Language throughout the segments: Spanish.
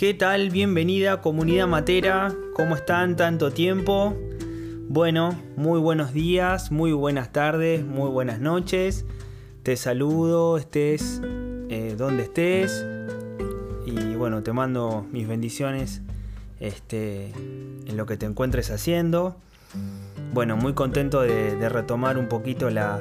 ¿Qué tal? Bienvenida comunidad matera. ¿Cómo están? Tanto tiempo. Bueno, muy buenos días, muy buenas tardes, muy buenas noches. Te saludo, estés eh, donde estés. Y bueno, te mando mis bendiciones este, en lo que te encuentres haciendo. Bueno, muy contento de, retomar un poquito la,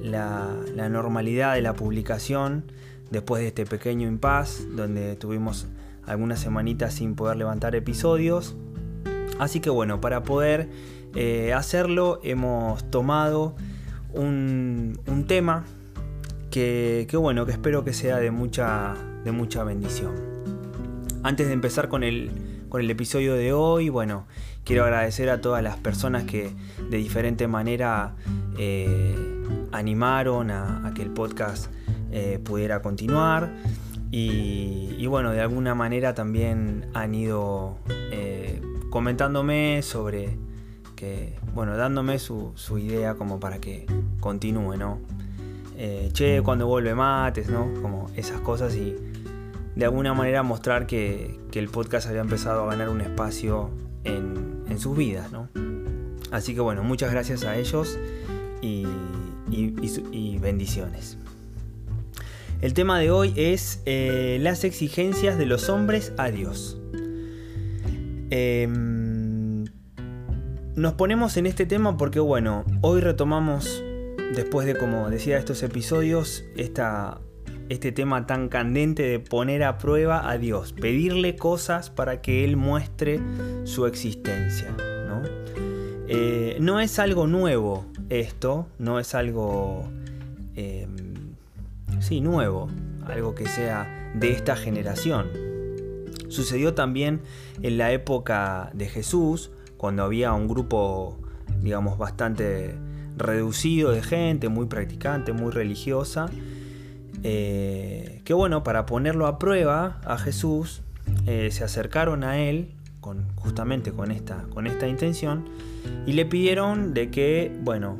la normalidad de la publicación después de este pequeño impasse donde tuvimos algunas semanitas sin poder levantar episodios. Así que bueno, para poder eh, hacerlo hemos tomado un, tema que, bueno, que espero que sea de mucha, de mucha bendición. Antes de empezar con el, con el episodio de hoy, bueno, quiero agradecer a todas las personas que de diferente manera eh, animaron a, que el podcast eh, pudiera continuar. Y, bueno, de alguna manera también han ido eh, comentándome sobre que, bueno, dándome su, idea como para que continúe, ¿no? Eh, che, cuando vuelve mates, ¿no? Como esas cosas y de alguna manera mostrar que, el podcast había empezado a ganar un espacio en, sus vidas, ¿no? Así que bueno, muchas gracias a ellos y bendiciones. El tema de hoy es eh, las exigencias de los hombres a Dios. Em, nos ponemos en este tema porque, bueno, hoy retomamos, después de, como decía, estos episodios, este tema tan candente de poner a prueba a Dios, pedirle cosas para que Él muestre su existencia. ¿no? Eh, es algo nuevo esto, no es algo em, sí, nuevo, algo que sea de esta generación. Sucedió también en la época de Jesús, cuando había un grupo, digamos, bastante reducido de gente, muy practicante, muy religiosa, eh, que bueno, para ponerlo a prueba a Jesús, eh, se acercaron a él justamente con esta, con esta intención y le pidieron de que, bueno,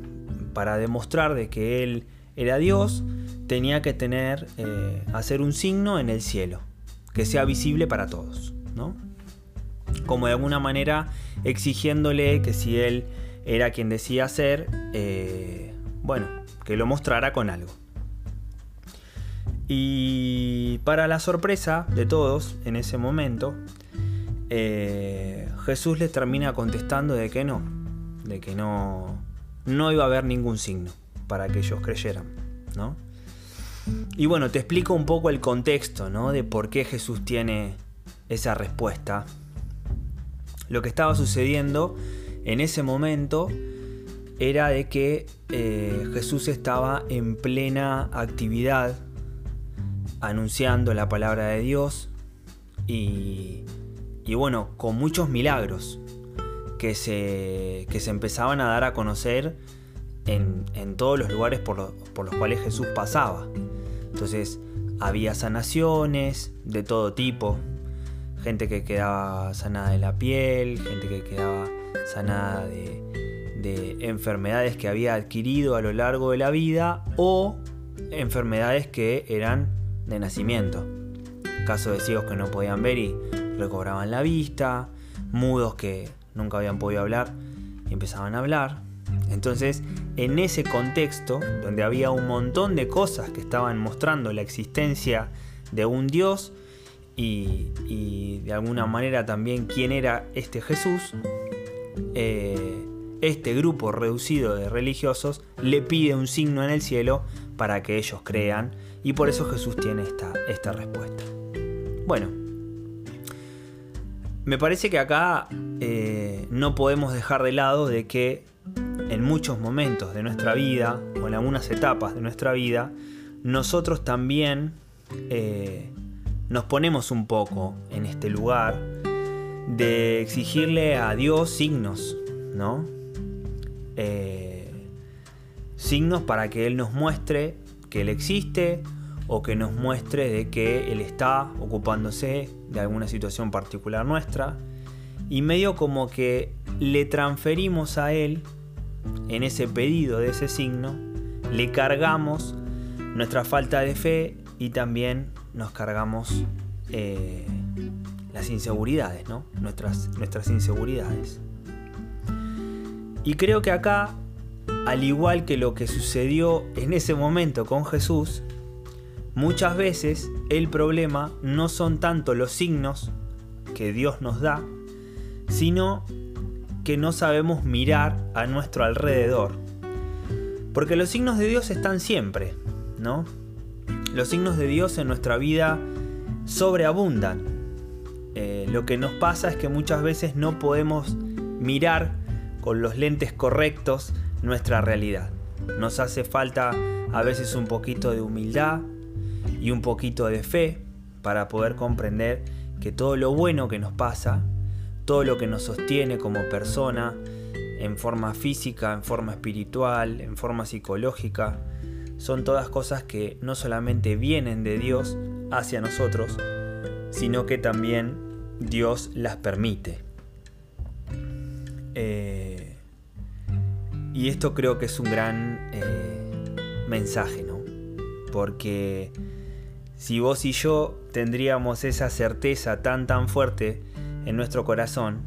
para demostrar de que él era Dios, tenía que tener, eh, hacer un signo en el cielo, que sea visible para todos, ¿no? Como de alguna manera exigiéndole que si él era quien decía ser, eh, bueno, que lo mostrara con algo. Y para la sorpresa de todos en ese momento, eh, Jesús les termina contestando de que no, de que no, no iba a haber ningún signo para que ellos creyeran, ¿no? Y bueno, te explico un poco el contexto, ¿no? De por qué Jesús tiene esa respuesta. Lo que estaba sucediendo en ese momento era de que eh, Jesús estaba en plena actividad anunciando la palabra de Dios y, y bueno, con muchos milagros que se, que se empezaban a dar a conocer en, todos los lugares por, los cuales Jesús pasaba. Entonces había sanaciones de todo tipo, gente que quedaba sanada de la piel, gente que quedaba sanada de, enfermedades que había adquirido a lo largo de la vida o enfermedades que eran de nacimiento. Caso de ciegos que no podían ver y recobraban la vista, mudos que nunca habían podido hablar y empezaban a hablar, Entonces, en ese contexto, donde había un montón de cosas que estaban mostrando la existencia de un Dios y, de alguna manera también quién era este Jesús, eh, este grupo reducido de religiosos le pide un signo en el cielo para que ellos crean y por eso Jesús tiene esta, esta respuesta. Bueno, me parece que acá eh, no podemos dejar de lado de que en muchos momentos de nuestra vida o en algunas etapas de nuestra vida, nosotros también eh, nos ponemos un poco en este lugar de exigirle a Dios signos, ¿no? Eh, signos para que Él nos muestre que Él existe o que nos muestre de que Él está ocupándose de alguna situación particular nuestra y medio como que le transferimos a Él en ese pedido de ese signo, le cargamos nuestra falta de fe y también nos cargamos eh, las inseguridades, ¿no? Nuestras, nuestras inseguridades. Y creo que acá, al igual que lo que sucedió en ese momento con Jesús, muchas veces el problema no son tanto los signos que Dios nos da, sino que no sabemos mirar a nuestro alrededor. Porque los signos de Dios están siempre, ¿no? Los signos de Dios en nuestra vida sobreabundan. Eh, lo que nos pasa es que muchas veces no podemos mirar con los lentes correctos nuestra realidad. Nos hace falta a veces un poquito de humildad y un poquito de fe para poder comprender que todo lo bueno que nos pasa todo lo que nos sostiene como persona, en forma física, en forma espiritual, en forma psicológica, son todas cosas que no solamente vienen de Dios hacia nosotros, sino que también Dios las permite. Eh, y esto creo que es un gran eh, mensaje, ¿no? Porque si vos y yo tendríamos esa certeza tan tan fuerte en nuestro corazón,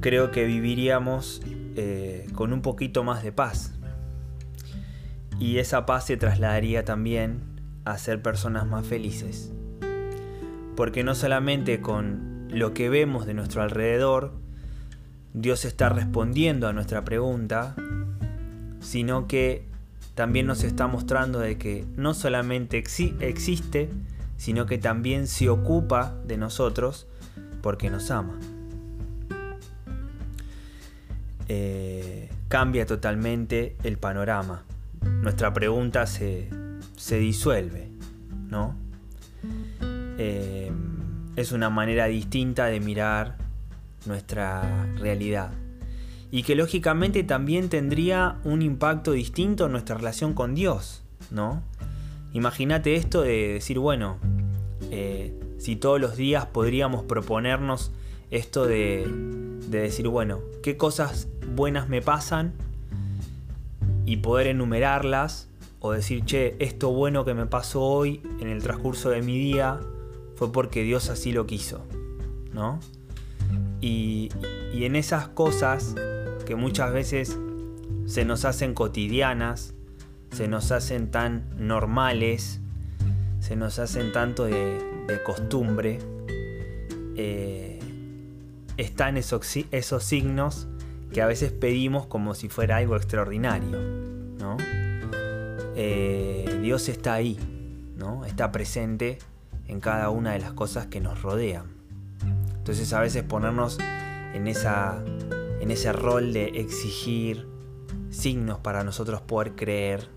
creo que viviríamos eh, con un poquito más de paz. Y esa paz se trasladaría también a ser personas más felices. Porque no solamente con lo que vemos de nuestro alrededor, Dios está respondiendo a nuestra pregunta, sino que también nos está mostrando de que no solamente existe, sino que también se ocupa de nosotros porque nos ama. Eh, cambia totalmente el panorama. Nuestra pregunta se, disuelve, ¿no? Eh, es una manera distinta de mirar nuestra realidad. Y que lógicamente también tendría un impacto distinto en nuestra relación con Dios, ¿no? Imagínate esto de decir, bueno, eh, si todos los días podríamos proponernos esto de, decir, bueno, ¿qué cosas buenas me pasan? Y poder enumerarlas o decir, che, esto bueno que me pasó hoy en el transcurso de mi día fue porque Dios así lo quiso, ¿no? Y, y en esas cosas que muchas veces se nos hacen cotidianas, se nos hacen tan normales, se nos hacen tanto de, de costumbre, eh, están esos, esos, signos que a veces pedimos como si fuera algo extraordinario. ¿no? Eh, Dios está ahí, ¿no? está presente en cada una de las cosas que nos rodean. Entonces a veces ponernos en, esa, en ese rol de exigir signos para nosotros poder creer,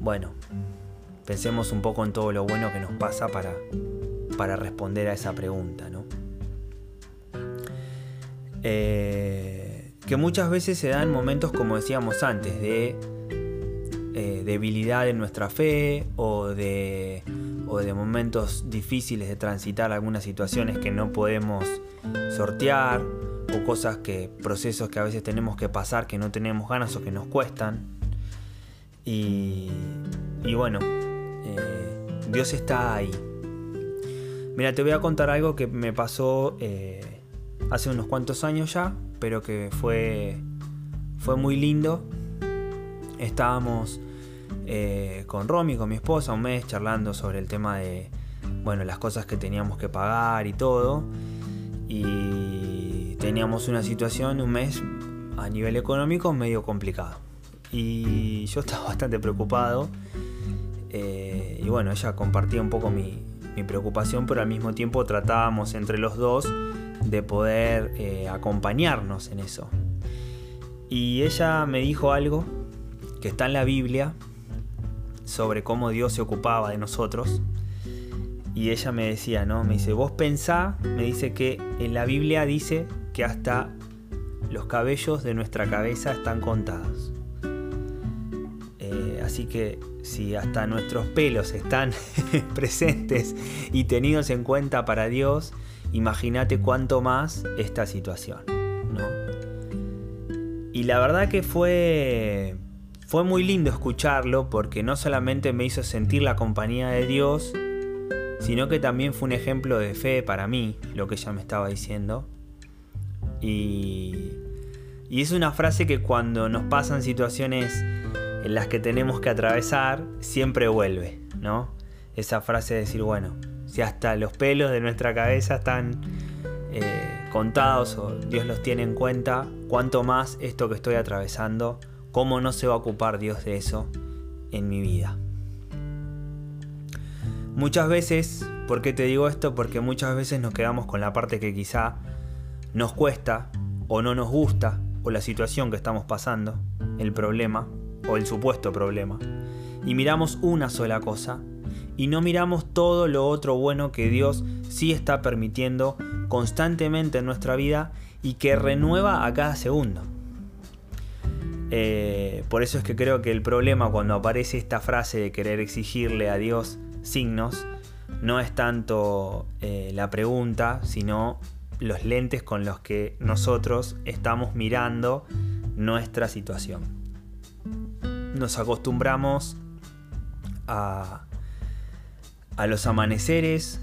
bueno, pensemos un poco en todo lo bueno que nos pasa para, para responder a esa pregunta, ¿no? Eh, que muchas veces se dan momentos, como decíamos antes, de eh, debilidad en nuestra fe o de, o de momentos difíciles de transitar algunas situaciones que no podemos sortear o cosas que, procesos que a veces tenemos que pasar que no tenemos ganas o que nos cuestan. Y, y bueno, Dios está ahí. Mira, te voy a contar algo que me pasó eh, hace unos cuantos años ya, pero que fue, fue muy lindo. Estábamos eh, con Romy, con mi esposa, un mes charlando sobre el tema de, bueno, las cosas que teníamos que pagar y todo. Y teníamos una situación, un mes a nivel económico medio complicado. Y yo estaba bastante preocupado. Eh, y bueno, ella compartía un poco mi, preocupación, pero al mismo tiempo tratábamos entre los dos de poder eh, acompañarnos en eso. Y ella me dijo algo que está en la Biblia sobre cómo Dios se ocupaba de nosotros. Y ella me decía, ¿no? Me dice, vos pensá, me dice que en la Biblia dice que hasta los cabellos de nuestra cabeza están contados. Así que si hasta nuestros pelos están presentes y tenidos en cuenta para Dios, imagínate cuánto más esta situación. Y la verdad que fue, fue muy lindo escucharlo porque no solamente me hizo sentir la compañía de Dios, sino que también fue un ejemplo de fe para mí, lo que ella me estaba diciendo. Y, y es una frase que cuando nos pasan situaciones en las que tenemos que atravesar, siempre vuelve, ¿no? Esa frase de decir, bueno, si hasta los pelos de nuestra cabeza están eh, contados o Dios los tiene en cuenta, cuánto más esto que estoy atravesando, cómo no se va a ocupar Dios de eso en mi vida. Muchas veces, ¿por qué te digo esto? Porque muchas veces nos quedamos con la parte que quizá nos cuesta o no nos gusta o la situación que estamos pasando, el problema o el supuesto problema, y miramos una sola cosa y no miramos todo lo otro bueno que Dios sí está permitiendo constantemente en nuestra vida y que renueva a cada segundo. Eh, por eso es que creo que el problema cuando aparece esta frase de querer exigirle a Dios signos no es tanto eh, la pregunta, sino los lentes con los que nosotros estamos mirando nuestra situación. Nos acostumbramos a, a los amaneceres,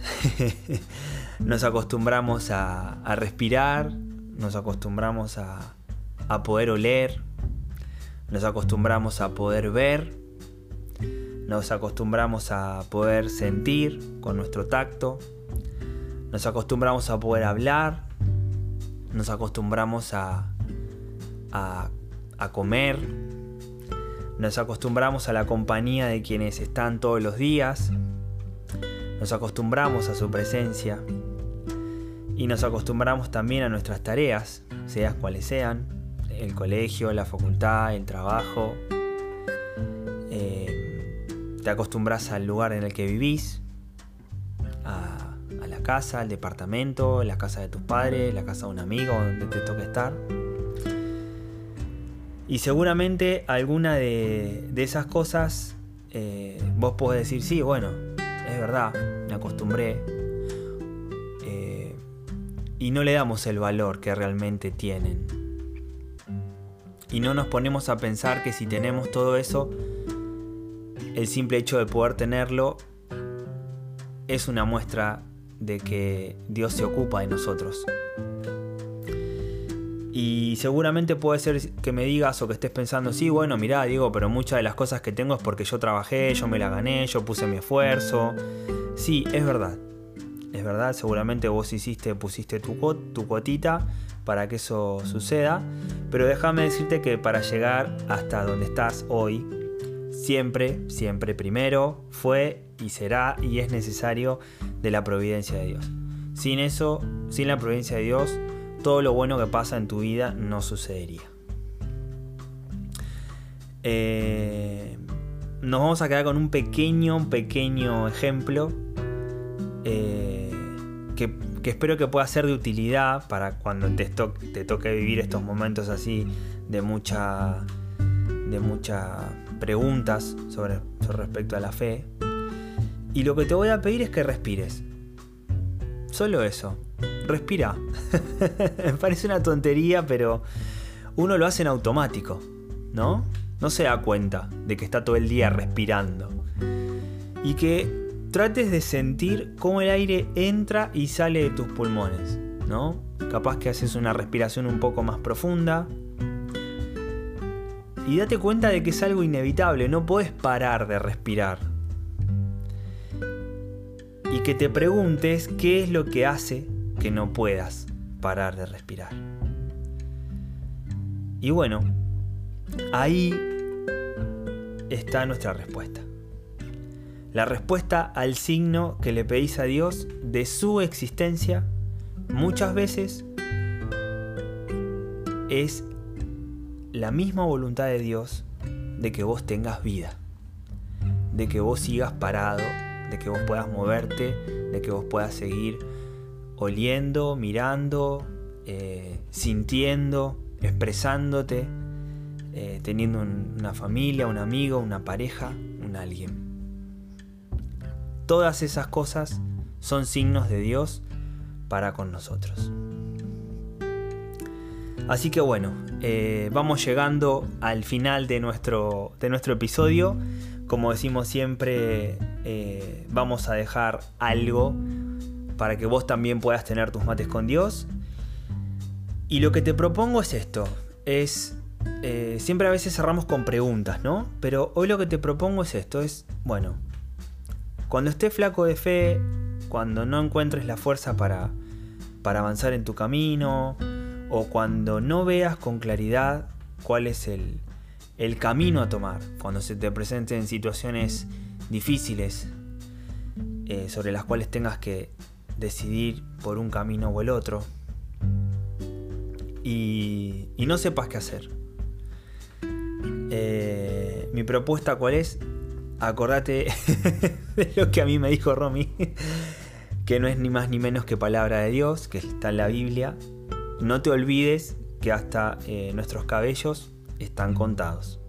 nos acostumbramos a, respirar, nos acostumbramos a, a poder oler, nos acostumbramos a poder ver, nos acostumbramos a poder sentir con nuestro tacto, nos acostumbramos a poder hablar, nos acostumbramos a, a, comer, nos acostumbramos a la compañía de quienes están todos los días, nos acostumbramos a su presencia y nos acostumbramos también a nuestras tareas, seas cuales sean, el colegio, la facultad, el trabajo. Eh, te acostumbras al lugar en el que vivís, casa, el departamento, la casa de tus padres, la casa de un amigo donde te toque estar. Y seguramente alguna de, esas cosas eh, vos podés decir, sí, bueno, es verdad, me acostumbré. Eh, y no le damos el valor que realmente tienen. Y no nos ponemos a pensar que si tenemos todo eso, el simple hecho de poder tenerlo es una muestra de que Dios se ocupa de nosotros. Y seguramente puede ser que me digas o que estés pensando, sí, bueno, mirá, Diego, pero muchas de las cosas que tengo es porque yo trabajé, yo me la gané, yo puse mi esfuerzo. Sí, es verdad. Es verdad, seguramente vos hiciste, pusiste tu, tu cuotita para que eso suceda. Pero déjame decirte que para llegar hasta donde estás hoy, siempre, siempre primero fue y será y es necesario de la providencia de Dios. Sin eso, sin la providencia de Dios, todo lo bueno que pasa en tu vida no sucedería. Eh, nos vamos a quedar con un pequeño, pequeño ejemplo eh, que, espero que pueda ser de utilidad para cuando te, toque vivir estos momentos así de mucha, de muchas preguntas sobre respecto a la fe. Y lo que te voy a pedir es que respires. Solo eso. Respira. Parece una tontería, pero uno lo hace en automático, ¿no? No se da cuenta de que está todo el día respirando. Y que trates de sentir cómo el aire entra y sale de tus pulmones, ¿no? Capaz que haces una respiración un poco más profunda. y date cuenta de que es algo inevitable, no puedes parar de respirar. Y que te preguntes qué es lo que hace que no puedas parar de respirar. Y bueno, ahí está nuestra respuesta. La respuesta al signo que le pedís a Dios de su existencia muchas veces es la misma voluntad de Dios de que vos tengas vida, de que vos sigas parado, de que vos puedas moverte, de que vos puedas seguir oliendo, mirando, eh, sintiendo, expresándote, eh, teniendo una familia, un amigo, una pareja, un alguien. Todas esas cosas son signos de Dios para con nosotros. Así que bueno, eh, vamos llegando al final de nuestro, de nuestro episodio. Como decimos siempre, vamos a dejar algo para que vos también puedas tener tus mates con Dios. Y lo que te propongo es esto, es... Eh, siempre a veces cerramos con preguntas, ¿no? Pero hoy lo que te propongo es esto, es, bueno, cuando estés flaco de fe, cuando no encuentres la fuerza para, para avanzar en tu camino, o cuando no veas con claridad cuál es el, el camino a tomar, cuando se te presenten situaciones difíciles eh, sobre las cuales tengas que decidir por un camino o el otro, y, no sepas qué hacer. Eh, mi propuesta cuál es, acordate de lo que a mí me dijo Romy, que no es ni más ni menos que palabra de Dios, que está en la Biblia. No te olvides que hasta eh, nuestros cabellos están contados.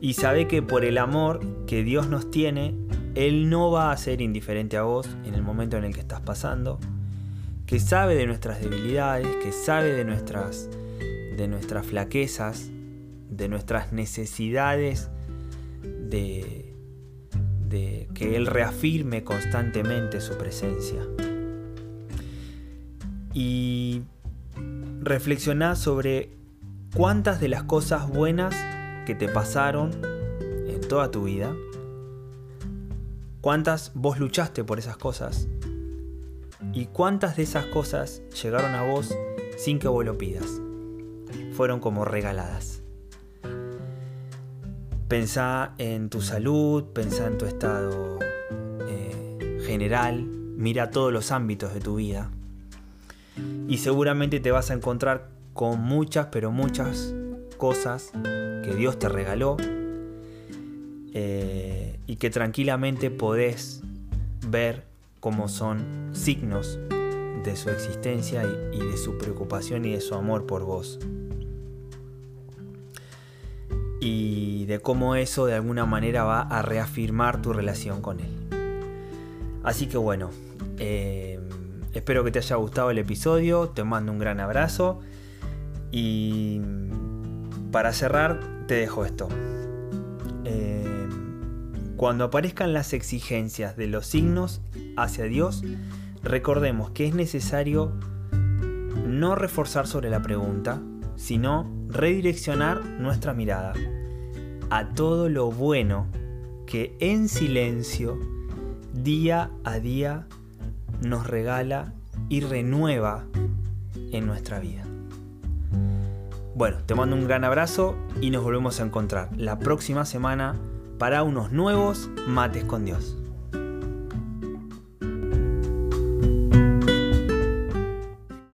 Y sabe que por el amor que Dios nos tiene, Él no va a ser indiferente a vos en el momento en el que estás pasando, que sabe de nuestras debilidades, que sabe de nuestras, de nuestras flaquezas, de nuestras necesidades de, que Él reafirme constantemente su presencia. Y reflexiona sobre cuántas de las cosas buenas que te pasaron en toda tu vida, cuántas vos luchaste por esas cosas y cuántas de esas cosas llegaron a vos sin que vos lo pidas. Fueron como regaladas. Pensá en tu salud, pensá en tu estado eh, general, mira todos los ámbitos de tu vida. Y seguramente te vas a encontrar con muchas, pero muchas cosas que Dios te regaló eh, y que tranquilamente podés ver como son signos de su existencia y de su preocupación y de su amor por vos y de cómo eso de alguna manera va a reafirmar tu relación con él. Así que bueno, eh, espero que te haya gustado el episodio, te mando un gran abrazo y para cerrar te dejo esto. Cuando aparezcan las exigencias de los signos hacia Dios, recordemos que es necesario no reforzar sobre la pregunta, sino redireccionar nuestra mirada a todo lo bueno que en silencio, día a día, nos regala y renueva en nuestra vida. Bueno, te mando un gran abrazo y nos volvemos a encontrar la próxima semana para unos nuevos mates con Dios.